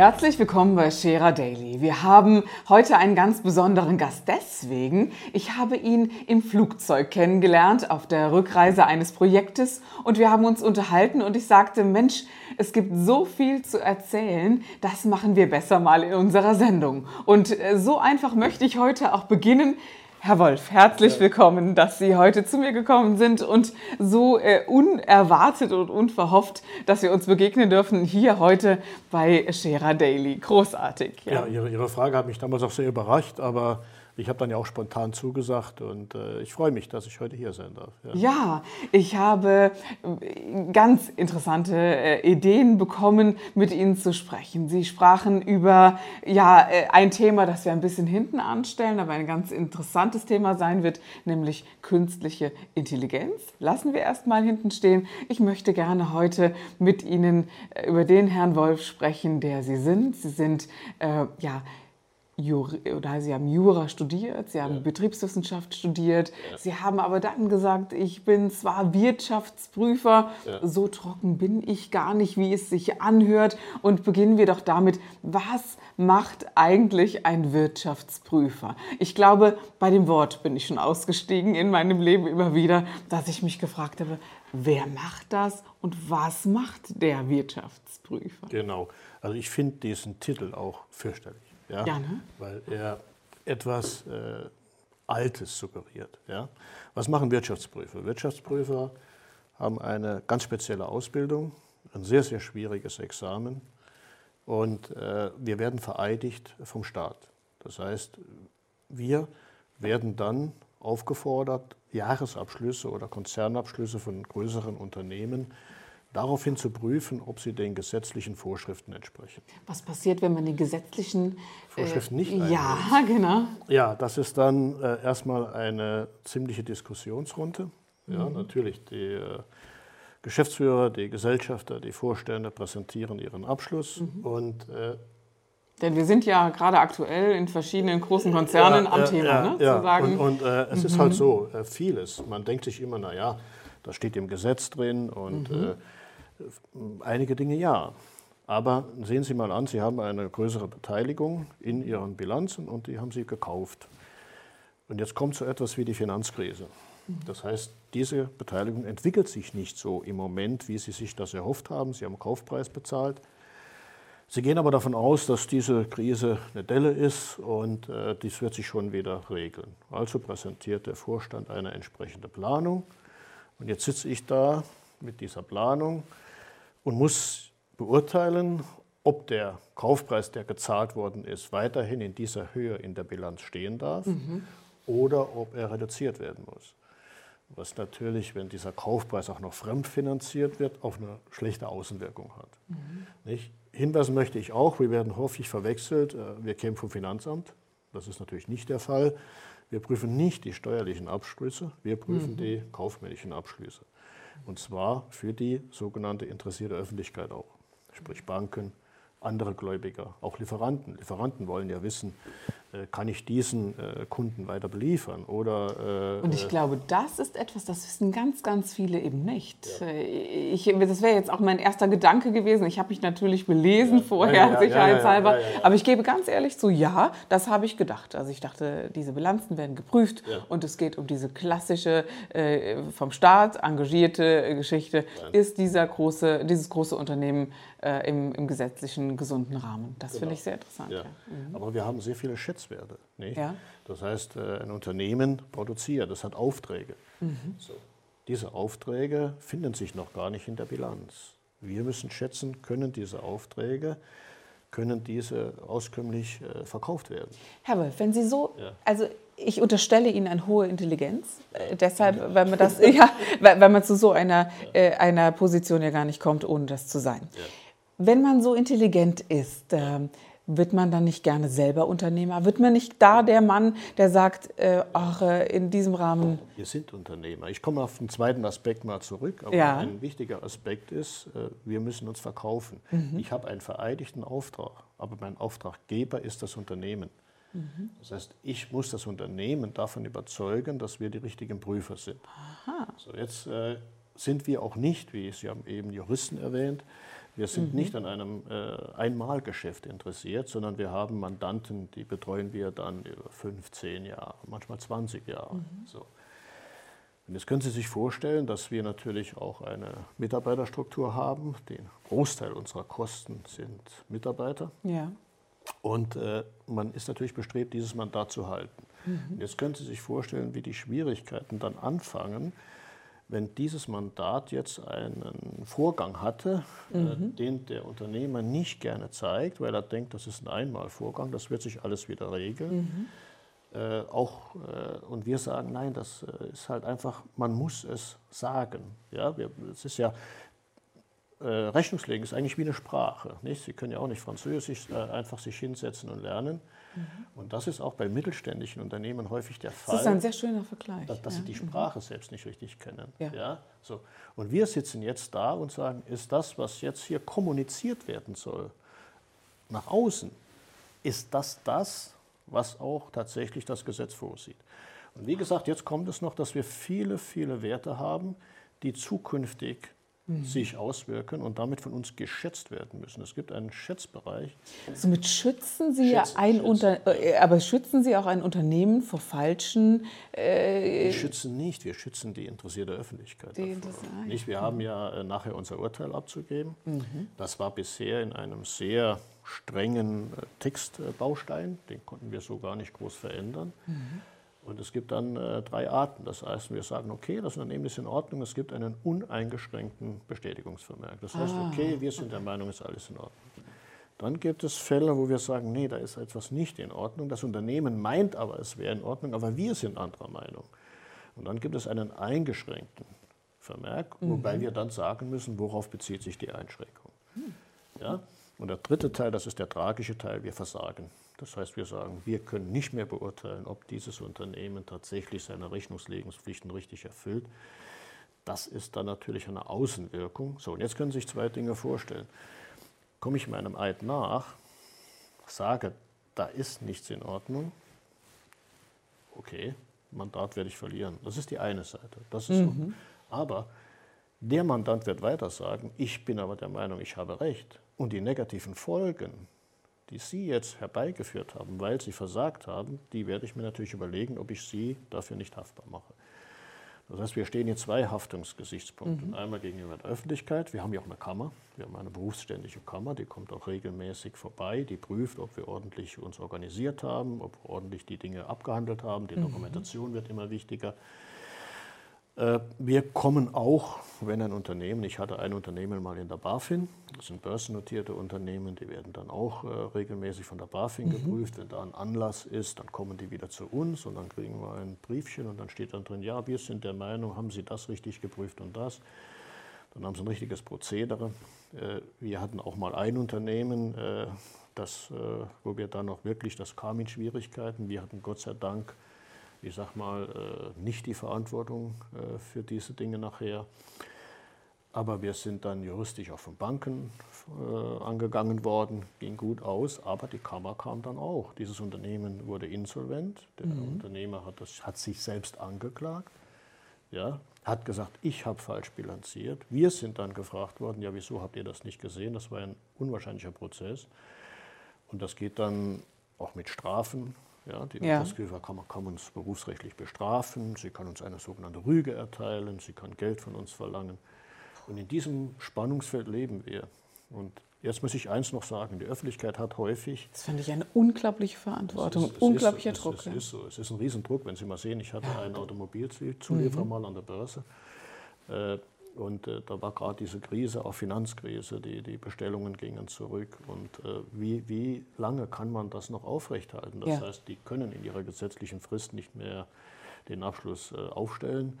Herzlich willkommen bei Scherer Daily. Wir haben heute einen ganz besonderen Gast deswegen. Ich habe ihn im Flugzeug kennengelernt auf der Rückreise eines Projektes und wir haben uns unterhalten und ich sagte, Mensch, es gibt so viel zu erzählen, das machen wir besser mal in unserer Sendung. Und äh, so einfach möchte ich heute auch beginnen. Herr Wolf, herzlich willkommen, dass Sie heute zu mir gekommen sind und so äh, unerwartet und unverhofft, dass wir uns begegnen dürfen hier heute bei Scherer Daily. Großartig. Ja, ja Ihre, Ihre Frage hat mich damals auch sehr überrascht, aber ich habe dann ja auch spontan zugesagt und äh, ich freue mich, dass ich heute hier sein darf. Ja, ja ich habe äh, ganz interessante äh, Ideen bekommen, mit Ihnen zu sprechen. Sie sprachen über ja, äh, ein Thema, das wir ein bisschen hinten anstellen, aber ein ganz interessantes Thema sein wird, nämlich künstliche Intelligenz. Lassen wir erst mal hinten stehen. Ich möchte gerne heute mit Ihnen äh, über den Herrn Wolf sprechen, der Sie sind. Sie sind äh, ja Jur oder Sie haben Jura studiert, Sie haben ja. Betriebswissenschaft studiert, ja. Sie haben aber dann gesagt, ich bin zwar Wirtschaftsprüfer, ja. so trocken bin ich gar nicht, wie es sich anhört. Und beginnen wir doch damit, was macht eigentlich ein Wirtschaftsprüfer? Ich glaube, bei dem Wort bin ich schon ausgestiegen in meinem Leben immer wieder, dass ich mich gefragt habe, wer macht das und was macht der Wirtschaftsprüfer? Genau, also ich finde diesen Titel auch fürchterlich ja, ja ne? weil er etwas äh, Altes suggeriert. Ja. Was machen Wirtschaftsprüfer? Wirtschaftsprüfer haben eine ganz spezielle Ausbildung, ein sehr, sehr schwieriges Examen und äh, wir werden vereidigt vom Staat. Das heißt, wir werden dann aufgefordert, Jahresabschlüsse oder Konzernabschlüsse von größeren Unternehmen daraufhin zu prüfen, ob sie den gesetzlichen Vorschriften entsprechen. Was passiert, wenn man die gesetzlichen äh, Vorschriften nicht einhält? Ja, genau. Ja, das ist dann äh, erstmal eine ziemliche Diskussionsrunde. Ja, mhm. natürlich die äh, Geschäftsführer, die Gesellschafter, die Vorstände präsentieren ihren Abschluss mhm. und äh, denn wir sind ja gerade aktuell in verschiedenen großen Konzernen ja, am Thema, ja, ne? Ja. Zu sagen, und, und äh, es mhm. ist halt so, äh, vieles. Man denkt sich immer, naja, das steht im Gesetz drin und mhm. äh, Einige Dinge ja. Aber sehen Sie mal an, Sie haben eine größere Beteiligung in Ihren Bilanzen und die haben Sie gekauft. Und jetzt kommt so etwas wie die Finanzkrise. Das heißt, diese Beteiligung entwickelt sich nicht so im Moment, wie Sie sich das erhofft haben. Sie haben Kaufpreis bezahlt. Sie gehen aber davon aus, dass diese Krise eine Delle ist und äh, dies wird sich schon wieder regeln. Also präsentiert der Vorstand eine entsprechende Planung. Und jetzt sitze ich da mit dieser Planung und muss beurteilen, ob der Kaufpreis, der gezahlt worden ist, weiterhin in dieser Höhe in der Bilanz stehen darf mhm. oder ob er reduziert werden muss. Was natürlich, wenn dieser Kaufpreis auch noch fremdfinanziert wird, auch eine schlechte Außenwirkung hat. Mhm. Hinweisen möchte ich auch, wir werden häufig verwechselt, äh, wir kämen vom Finanzamt. Das ist natürlich nicht der Fall. Wir prüfen nicht die steuerlichen Abschlüsse, wir prüfen mhm. die kaufmännischen Abschlüsse. Und zwar für die sogenannte interessierte Öffentlichkeit auch, sprich Banken, andere Gläubiger, auch Lieferanten. Lieferanten wollen ja wissen, kann ich diesen äh, Kunden weiter beliefern? Oder, äh, Und ich glaube, das ist etwas, das wissen ganz, ganz viele eben nicht. Ja. Ich, das wäre jetzt auch mein erster Gedanke gewesen. Ich habe mich natürlich belesen ja. vorher, ja, sicherheitshalber. Aber ich gebe ganz ehrlich zu, ja, das habe ich gedacht. Also ich dachte, diese Bilanzen werden geprüft und es geht um diese klassische, vom Staat engagierte Geschichte. Ist dieser große, dieses große Unternehmen im, im gesetzlichen, gesunden Rahmen? Das genau. finde ich sehr interessant. Mhm. Aber wir haben sehr viele Schätze Geschäftswerte. Ja. Das heißt, äh, ein Unternehmen produziert, das hat Aufträge. Mhm. So. Diese Aufträge finden sich noch gar nicht in der Bilanz. Wir müssen schätzen, können diese Aufträge, können diese auskömmlich äh, verkauft werden. Herr Wolf, wenn Sie so, ja. also ich unterstelle Ihnen eine hohe Intelligenz, äh, deshalb, ja. weil man das, ja, weil, man zu so einer, äh, einer Position ja gar nicht kommt, ohne das zu sein. Wenn man so intelligent ist, ähm, wird man dann nicht gerne selber Unternehmer? Wird man nicht da der Mann, der sagt, äh, ach, äh, in diesem Rahmen? Wir sind Unternehmer. Ich komme auf den zweiten Aspekt mal zurück. Aber Ja. ein wichtiger Aspekt ist, äh, wir müssen uns verkaufen. Ich habe einen vereidigten Auftrag, aber mein Auftraggeber ist das Unternehmen. Das heißt, ich muss das Unternehmen davon überzeugen, dass wir die richtigen Prüfer sind. So, jetzt äh, sind wir auch nicht, wie Sie haben eben Juristen erwähnt, wir sind nicht an einem äh, Einmalgeschäft interessiert, sondern wir haben Mandanten, die betreuen wir dann über 15 Jahre, manchmal 20 Jahre. So. Und jetzt können Sie sich vorstellen, dass wir natürlich auch eine Mitarbeiterstruktur haben. Den Großteil unserer Kosten sind Mitarbeiter. Ja. Und äh, man ist natürlich bestrebt, dieses Mandat zu halten. Und jetzt können Sie sich vorstellen, wie die Schwierigkeiten dann anfangen, wenn dieses Mandat jetzt einen Vorgang hatte, äh, den der Unternehmer nicht gerne zeigt, weil er denkt, das ist ein Einmalvorgang, das wird sich alles wieder regeln. Äh, auch, äh, und wir sagen, nein, das äh, ist halt einfach, man muss es sagen. Ja, wir, es ist ja, äh, Rechnungslegen ist eigentlich wie eine Sprache. Nicht? Sie können ja auch nicht Französisch äh, einfach sich hinsetzen und lernen. Und das ist auch bei mittelständischen Unternehmen häufig der Fall Das ist ein sehr schöner Vergleich. dass, dass ja. sie die Sprache selbst nicht richtig kennen. Ja. So. Und wir sitzen jetzt da und sagen, ist das, was jetzt hier kommuniziert werden soll, nach außen, ist das das, was auch tatsächlich das Gesetz vorsieht? Und wie gesagt, jetzt kommt es noch, dass wir viele, viele Werte haben, die zukünftig sich auswirken und damit von uns geschätzt werden müssen. Es gibt einen Schätzbereich, Somit schützen Sie ja ein schützen, Unter äh, aber schützen Sie auch ein Unternehmen vor falschen äh, Wir schützen nicht, wir schützen die interessierte Öffentlichkeit. Die Nicht, wir haben ja äh, nachher unser Urteil abzugeben. Mhm. Das war bisher in einem sehr strengen äh, Textbaustein, den konnten wir so gar nicht groß verändern. Mhm. Und es gibt dann äh, drei Arten. Das heißt, wir sagen, okay, das Unternehmen ist in Ordnung, es gibt einen uneingeschränkten Bestätigungsvermerk. Das heißt, Ah, okay, wir sind der Meinung, ist alles in Ordnung. Dann gibt es Fälle, wo wir sagen, nee, da ist etwas nicht in Ordnung. Das Unternehmen meint aber, es wäre in Ordnung, aber wir sind anderer Meinung. Und dann gibt es einen eingeschränkten Vermerk, wobei wir dann sagen müssen, worauf bezieht sich die Einschränkung. Ja? Und der dritte Teil, das ist der tragische Teil, wir versagen. Das heißt, wir sagen, wir können nicht mehr beurteilen, ob dieses Unternehmen tatsächlich seine Rechnungslegungspflichten richtig erfüllt. Das ist dann natürlich eine Außenwirkung. So, und jetzt können Sie sich zwei Dinge vorstellen. Komme ich meinem Eid nach, sage, da ist nichts in Ordnung, okay, Mandat werde ich verlieren. Das ist die eine Seite. Das ist so. Aber der Mandant wird weiter sagen, ich bin aber der Meinung, ich habe recht. Und die negativen Folgen, die Sie jetzt herbeigeführt haben, weil Sie versagt haben, die werde ich mir natürlich überlegen, ob ich Sie dafür nicht haftbar mache. Das heißt, wir stehen hier zwei Haftungsgesichtspunkte. Einmal gegenüber der Öffentlichkeit. Wir haben ja auch eine Kammer. Wir haben eine berufsständige Kammer, die kommt auch regelmäßig vorbei. Die prüft, ob wir ordentlich uns organisiert haben, ob wir ordentlich die Dinge abgehandelt haben. Die Dokumentation wird immer wichtiger. Äh, Wir kommen auch, wenn ein Unternehmen, ich hatte ein Unternehmen mal in der BaFin, das sind börsennotierte Unternehmen, die werden dann auch äh, regelmäßig von der BaFin geprüft. Wenn da ein Anlass ist, dann kommen die wieder zu uns und dann kriegen wir ein Briefchen und dann steht dann drin, ja, wir sind der Meinung, haben Sie das richtig geprüft und das. Dann haben sie ein richtiges Prozedere. Äh, Wir hatten auch mal ein Unternehmen, das, wo wir dann noch wirklich, das kam in Schwierigkeiten. Wir hatten Gott sei Dank, ich sag mal, äh, nicht die Verantwortung äh, für diese Dinge nachher. Aber wir sind dann juristisch auch von Banken äh, angegangen worden, ging gut aus, aber die Kammer kam dann auch. Dieses Unternehmen wurde insolvent, der Unternehmer hat, das, hat sich selbst angeklagt ja, hat gesagt, ich habe falsch bilanziert. Wir sind dann gefragt worden, ja, wieso habt ihr das nicht gesehen? Das war ein unwahrscheinlicher Prozess. Und das geht dann auch mit Strafen. Ja, die Ja. Wirtschaftsprüfer kann uns berufsrechtlich bestrafen. Sie kann uns eine sogenannte Rüge erteilen. Sie kann Geld von uns verlangen. Und in diesem Spannungsfeld leben wir. Und jetzt muss ich eins noch sagen: Die Öffentlichkeit hat häufig Das fand ich eine unglaubliche Verantwortung, es ist- es unglaublicher ist Druck. Es, ja. ist so. Es ist ein Riesendruck, wenn Sie mal sehen, ich hatte einen Automobilzulieferer mal an der Börse. Äh, Und äh, da war gerade diese Krise, auch Finanzkrise, die, die Bestellungen gingen zurück. Und äh, wie, wie lange kann man das noch aufrechthalten? Das Ja. heißt, die können in ihrer gesetzlichen Frist nicht mehr den Abschluss äh, aufstellen.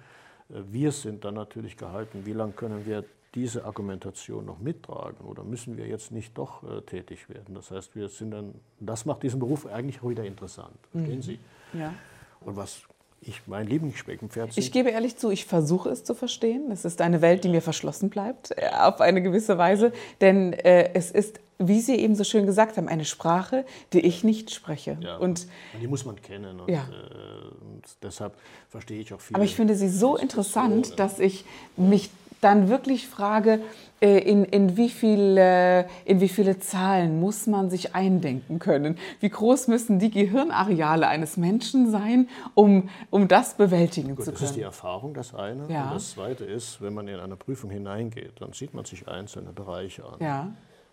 Äh, Wir sind dann natürlich gehalten, wie lange können wir diese Argumentation noch mittragen oder müssen wir jetzt nicht doch äh, tätig werden? Das heißt, wir sind dann, das macht diesen Beruf eigentlich auch wieder interessant. Verstehen mhm. Sie? Ja. Und was ich mein Lieblingsspeckenpferd Ich gebe ehrlich zu, ich versuche es zu verstehen. Es ist eine Welt, die mir verschlossen bleibt, äh, auf eine gewisse Weise. Denn äh, es ist, wie Sie eben so schön gesagt haben, eine Sprache, die ich nicht spreche. Ja, und, und die muss man kennen. Und, ja. äh, und deshalb verstehe ich auch viel. Aber ich finde sie so interessant, dass ich mich dann wirklich frage, äh, in, in, wie viele, in wie viele Zahlen muss man sich eindenken können? Wie groß müssen die Gehirnareale eines Menschen sein, um, um das bewältigen Gut, zu können? Das ist die Erfahrung, das eine. Ja. Und das zweite ist, wenn man in eine Prüfung hineingeht, dann sieht man sich einzelne Bereiche an. Ja.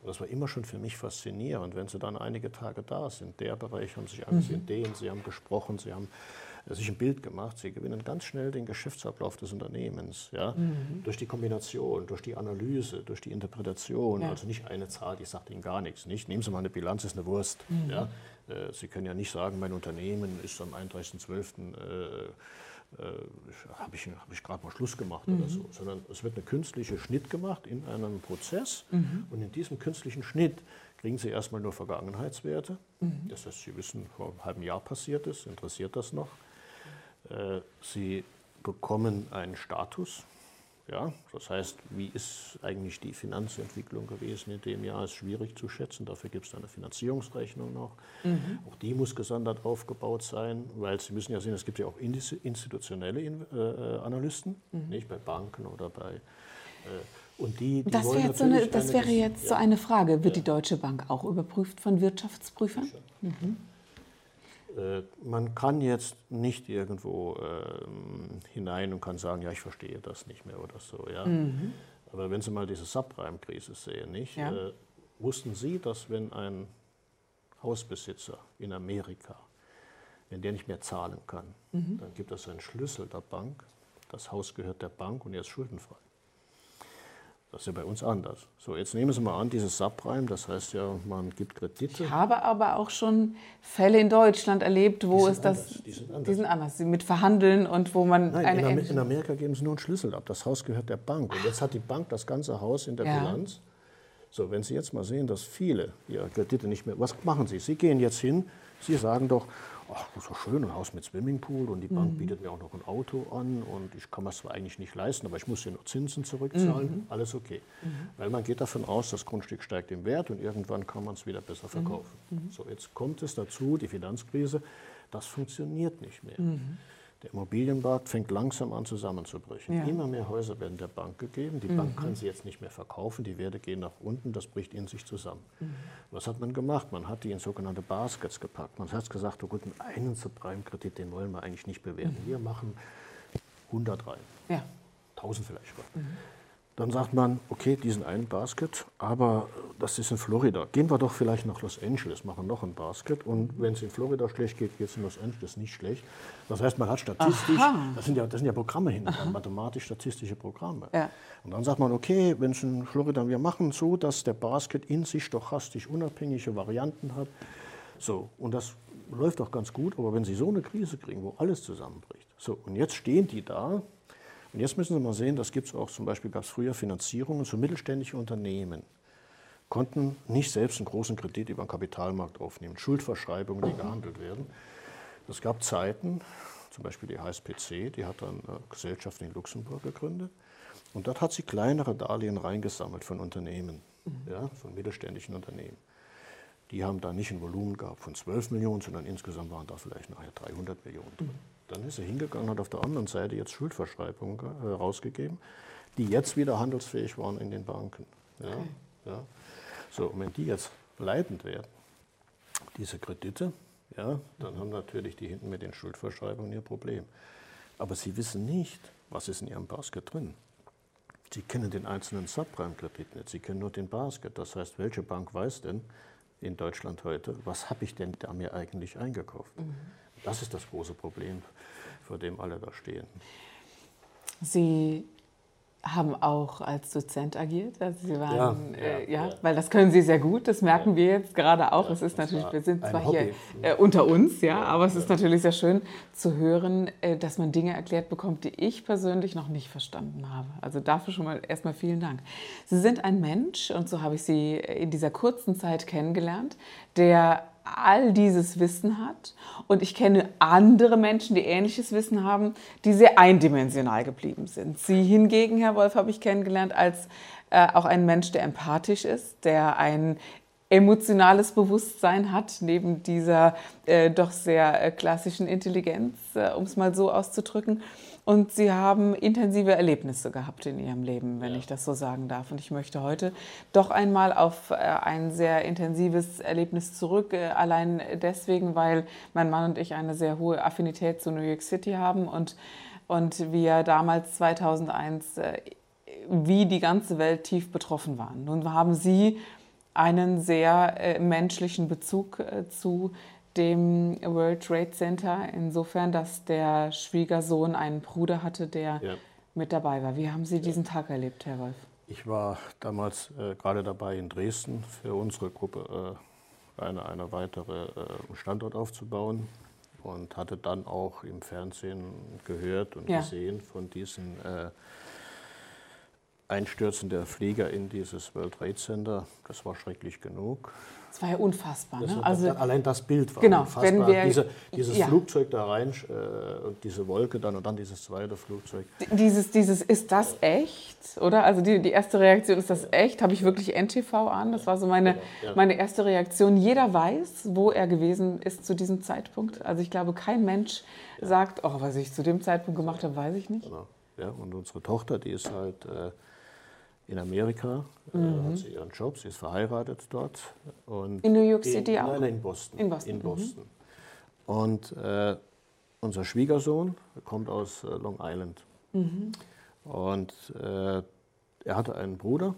Das war immer schon für mich faszinierend, wenn Sie dann einige Tage da sind. Der Bereich haben sich angesehen, mhm. den, Sie haben gesprochen, Sie haben sich ein Bild gemacht. Sie gewinnen ganz schnell den Geschäftsablauf des Unternehmens. Ja? Mhm. Durch die Kombination, durch die Analyse, durch die Interpretation. Ja. Also nicht eine Zahl, die sagt Ihnen gar nichts. Nicht? Nehmen Sie mal eine Bilanz, ist eine Wurst. Mhm. Ja? Äh, Sie können ja nicht sagen, mein Unternehmen ist am 31.12. Äh, äh, habe ich, hab ich gerade mal Schluss gemacht mhm. oder so, sondern es wird ein künstlicher Schnitt gemacht in einem Prozess mhm. und in diesem künstlichen Schnitt kriegen Sie erstmal nur Vergangenheitswerte. Mhm. Das heißt, Sie wissen, vor einem halben Jahr passiert ist, interessiert das noch. Äh, sie bekommen einen Status. Ja, das heißt, wie ist eigentlich die Finanzentwicklung gewesen in dem Jahr, ist schwierig zu schätzen. Dafür gibt es eine Finanzierungsrechnung noch. Mhm. Auch die muss gesondert aufgebaut sein, weil Sie müssen ja sehen, es gibt ja auch institutionelle äh, Analysten, mhm. nicht bei Banken oder bei. Äh, und die, die das, wäre jetzt, so eine, das wäre jetzt so eine Frage. Wird ja. die Deutsche Bank auch überprüft von Wirtschaftsprüfern? Mhm. Äh, man kann jetzt nicht irgendwo äh, hinein und kann sagen, ja, ich verstehe das nicht mehr oder so. Ja? Mhm. Aber wenn Sie mal diese Subprime-Krise sehen, nicht? Ja. Äh, wussten Sie, dass wenn ein Hausbesitzer in Amerika, wenn der nicht mehr zahlen kann, mhm. dann gibt es einen Schlüssel der Bank, das Haus gehört der Bank und er ist schuldenfrei. Das ist ja bei uns anders. So, jetzt nehmen Sie mal an, dieses Subprime, das heißt ja, man gibt Kredite. Ich habe aber auch schon Fälle in Deutschland erlebt, wo es das. Die sind anders. Die sind anders, mit Verhandeln und wo man. Nein, eine in, in Amerika geben sie nur einen Schlüssel ab. Das Haus gehört der Bank. Und jetzt hat die Bank das ganze Haus in der ja. Bilanz. So, wenn Sie jetzt mal sehen, dass viele ihre Kredite nicht mehr. Was machen Sie? Sie gehen jetzt hin, Sie sagen doch, ach, das ist doch schön, ein Haus mit Swimmingpool und die Bank mhm. bietet mir auch noch ein Auto an und ich kann es zwar eigentlich nicht leisten, aber ich muss hier noch Zinsen zurückzahlen, mhm. alles okay. Mhm. Weil man geht davon aus, das Grundstück steigt im Wert und irgendwann kann man es wieder besser verkaufen. Mhm. Mhm. So, jetzt kommt es dazu, die Finanzkrise, das funktioniert nicht mehr. Der Immobilienmarkt fängt langsam an zusammenzubrechen. Ja. Immer mehr Häuser werden der Bank gegeben. Die mhm. Bank kann sie jetzt nicht mehr verkaufen. Die Werte gehen nach unten. Das bricht in sich zusammen. Mhm. Was hat man gemacht? Man hat die in sogenannte Baskets gepackt. Man hat gesagt, oh gut, einen Subprime-Kredit, den wollen wir eigentlich nicht bewerten. Mhm. Wir machen 100 rein. Ja. 1000 vielleicht. Mhm. Dann sagt man, okay, diesen einen Basket, aber das ist in Florida. Gehen wir doch vielleicht nach Los Angeles, machen noch ein Basket. Und wenn es in Florida schlecht geht, geht es in Los Angeles nicht schlecht. Das heißt, man hat statistisch, das sind, ja, das sind ja Programme hinter, mathematisch-statistische Programme. Ja. Und dann sagt man, okay, wenn es in Florida, wir machen so, dass der Basket in sich stochastisch unabhängige Varianten hat. So, und das läuft auch ganz gut, aber wenn Sie so eine Krise kriegen, wo alles zusammenbricht, so, und jetzt stehen die da und jetzt müssen Sie mal sehen, das gibt es auch, zum Beispiel gab es früher Finanzierungen so mittelständische Unternehmen konnten nicht selbst einen großen Kredit über den Kapitalmarkt aufnehmen, Schuldverschreibungen, die gehandelt werden. Es gab Zeiten, zum Beispiel die HSPC, die hat dann eine Gesellschaft in Luxemburg gegründet. Und dort hat sie kleinere Darlehen reingesammelt von Unternehmen, mhm. ja, von mittelständischen Unternehmen. Die haben da nicht ein Volumen gehabt von 12 Millionen, sondern insgesamt waren da vielleicht nachher 300 Millionen drin. Mhm. Dann ist er hingegangen und hat auf der anderen Seite jetzt Schuldverschreibungen äh, rausgegeben, die jetzt wieder handelsfähig waren in den Banken. Ja, okay. ja. So, und wenn die jetzt leitend werden, diese Kredite, ja, dann haben natürlich die hinten mit den Schuldverschreibungen ihr Problem. Aber sie wissen nicht, was ist in ihrem Basket drin. Sie kennen den einzelnen Subprime-Kredit nicht, sie kennen nur den Basket. Das heißt, welche Bank weiß denn in Deutschland heute, was habe ich denn da mir eigentlich eingekauft? Mhm. Das ist das große Problem, vor dem alle da stehen. Sie haben auch als Dozent agiert. Also Sie waren, Ja, äh, ja, ja, ja. weil das können Sie sehr gut. Das merken wir jetzt gerade auch. es ist natürlich, wir sind zwar Hobby. hier äh, unter uns, ja, aber es ist natürlich sehr schön zu hören, äh, dass man Dinge erklärt bekommt, die ich persönlich noch nicht verstanden habe. Also dafür schon mal erstmal vielen Dank. Sie sind ein Mensch und so habe ich Sie in dieser kurzen Zeit kennengelernt, der all dieses Wissen hat. Und ich kenne andere Menschen, die ähnliches Wissen haben, die sehr eindimensional geblieben sind. Sie hingegen, Herr Wolf, habe ich kennengelernt als äh, auch ein Mensch, der empathisch ist, der ein emotionales Bewusstsein hat, neben dieser äh, doch sehr äh, klassischen Intelligenz, äh, um es mal so auszudrücken. Und Sie haben intensive Erlebnisse gehabt in Ihrem Leben, wenn ich das so sagen darf. Und ich möchte heute doch einmal auf äh, ein sehr intensives Erlebnis zurück. äh, Allein deswegen, weil mein Mann und ich eine sehr hohe Affinität zu New York City haben und, und wir damals 2001 äh, wie die ganze Welt tief betroffen waren. Nun haben Sie einen sehr menschlichen Bezug zu dem World Trade Center, insofern, dass der Schwiegersohn einen Bruder hatte, der Ja. mit dabei war. Wie haben Sie diesen Tag erlebt, Herr Wolf? Ich war damals äh, gerade dabei in Dresden für unsere Gruppe äh, eine, eine weitere äh, Standort aufzubauen und hatte dann auch im Fernsehen gehört und Ja. gesehen von diesen äh, Einstürzen der Flieger in dieses World Trade Center. Das war schrecklich genug. Es war ja unfassbar. Das, Ne? Also, allein das Bild war genau, unfassbar. wenn wir- Diese, dieses ja. Flugzeug da rein äh, und diese Wolke dann und dann dieses zweite Flugzeug. dieses, dieses, ist das echt? Oder? Also die, die erste Reaktion, ist das echt? Habe ich wirklich NTV an? Das war so meine, Genau, ja. meine erste Reaktion. Jeder weiß, wo er gewesen ist zu diesem Zeitpunkt. Also ich glaube, kein Mensch sagt, oh, was ich zu dem Zeitpunkt gemacht habe, weiß ich nicht. Genau. Ja, und unsere Tochter, die ist halt äh, in Amerika, äh, Mhm. hat sie ihren Job, sie ist verheiratet dort. Und In New York City in, auch? Nein, in Boston. In Boston, In mhm. Boston. Und äh, unser Schwiegersohn kommt aus äh, Long Island. Mhm. Und äh, er hatte einen Bruder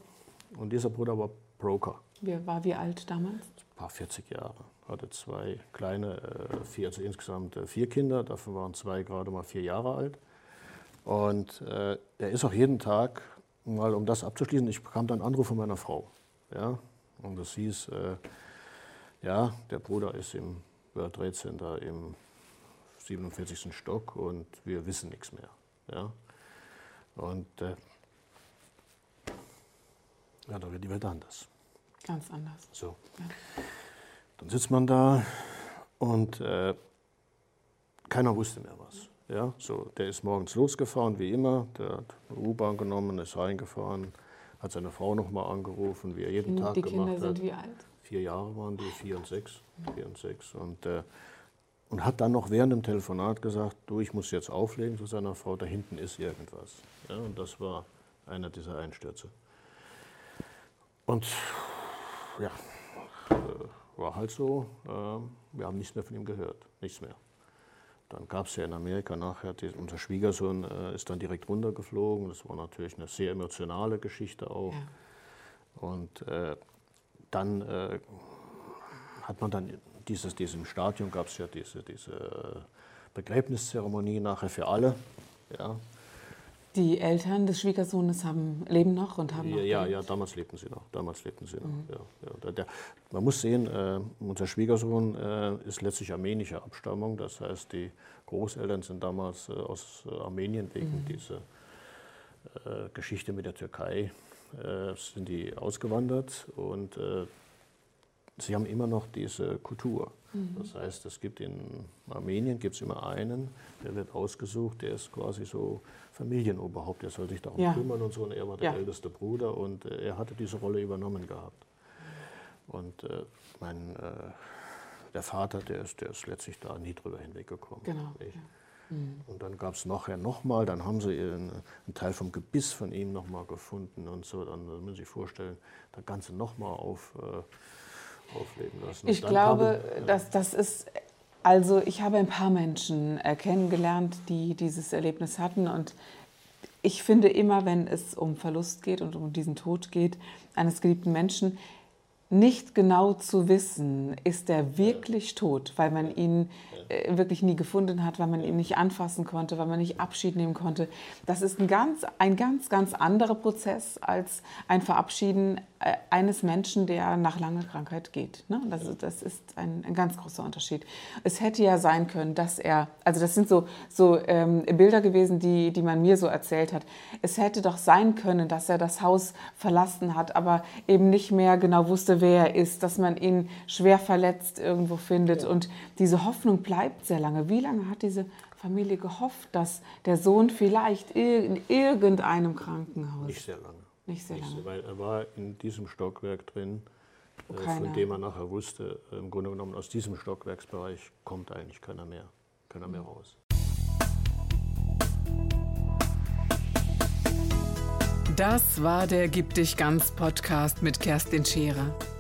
und dieser Bruder war Broker. Wer war wie alt damals? Ein paar 40 Jahre. Hatte zwei kleine, äh, vier, also insgesamt äh, vier Kinder, davon waren zwei gerade mal vier Jahre alt. Und er ist auch jeden Tag, mal um das abzuschließen, ich bekam dann einen Anruf von meiner Frau. Ja? Und das hieß, äh, ja, der Bruder ist im World Trade Center im 47. Stock und wir wissen nichts mehr. Ja? Und äh, ja, da wird die Welt anders. Ganz anders. So. Ja. Dann sitzt man da und äh, keiner wusste mehr was. Ja, so, der ist morgens losgefahren, wie immer. Der hat eine U-Bahn genommen, ist reingefahren, hat seine Frau nochmal angerufen, wie er jeden Tag die gemacht Kinder hat. sind wie alt? Vier Jahre waren die, vier und sechs. Vier und sechs. Und, äh, und hat dann noch während dem Telefonat gesagt, du, ich muss jetzt auflegen zu seiner Frau, da hinten ist irgendwas. Ja, und das war einer dieser Einstürze. Und ja, äh, war halt so, äh, wir haben nichts mehr von ihm gehört, nichts mehr. Dann gab es ja in Amerika nachher, die, unser Schwiegersohn äh, ist dann direkt runtergeflogen. Das war natürlich eine sehr emotionale Geschichte auch. Ja. Und äh, dann äh, hat man dann dieses, diesem Stadion gab es ja diese, diese Begräbniszeremonie nachher für alle. Ja, Die Eltern des Schwiegersohnes haben, leben noch und haben noch ja, ja, ja, damals lebten sie noch. Damals lebten sie noch. Ja, ja. Der, man muss sehen, äh, unser Schwiegersohn äh, ist letztlich armenischer Abstammung. Das heißt, die Großeltern sind damals äh, aus äh, Armenien wegen dieser äh, Geschichte mit der Türkei äh, sind die ausgewandert und sie haben immer noch diese Kultur. Das heißt, es gibt in Armenien gibt's immer einen, der wird ausgesucht, der ist quasi so Familienoberhaupt, der soll sich darum Ja. kümmern und so. Und er war der Ja. älteste Bruder und äh, er hatte diese Rolle übernommen gehabt. Und äh, mein, äh, der Vater, der ist, der ist letztlich da nie drüber hinweggekommen. Genau, ja. Und dann gab es nachher nochmal, dann haben sie einen, einen Teil vom Gebiss von ihm nochmal gefunden und so. Dann müssen Sie sich vorstellen, das Ganze nochmal auf, äh, aufleben lassen. Ich glaube, äh, dass das ist, also ich habe ein paar Menschen äh, kennengelernt, die dieses Erlebnis hatten. Und ich finde immer, wenn es um Verlust geht und um diesen Tod geht eines geliebten Menschen, nicht genau zu wissen, ist er wirklich tot, weil man ihn äh, wirklich nie gefunden hat, weil man ihn nicht anfassen konnte, weil man nicht Abschied nehmen konnte. Das ist ein ganz, ein ganz, ganz anderer Prozess als ein Verabschieden eines Menschen, der nach langer Krankheit geht. Ne? Das, das ist ein, ein, ganz großer Unterschied. Es hätte ja sein können, dass er, also das sind so, so ähm, Bilder gewesen, die, die man mir so erzählt hat. Es hätte doch sein können, dass er das Haus verlassen hat, aber eben nicht mehr genau wusste, wer er ist, dass man ihn schwer verletzt irgendwo findet. Ja. Und diese Hoffnung bleibt sehr lange. Wie lange hat diese Familie gehofft, dass der Sohn vielleicht in irgendeinem Krankenhaus. Nicht sehr lange. Nicht sehr lange. weil er war in diesem Stockwerk drin, äh, von dem er nachher wusste, äh, im Grunde genommen aus diesem Stockwerksbereich kommt eigentlich keiner mehr, keiner mehr raus. Das war der Gib dich ganz Podcast mit Kerstin Scherer.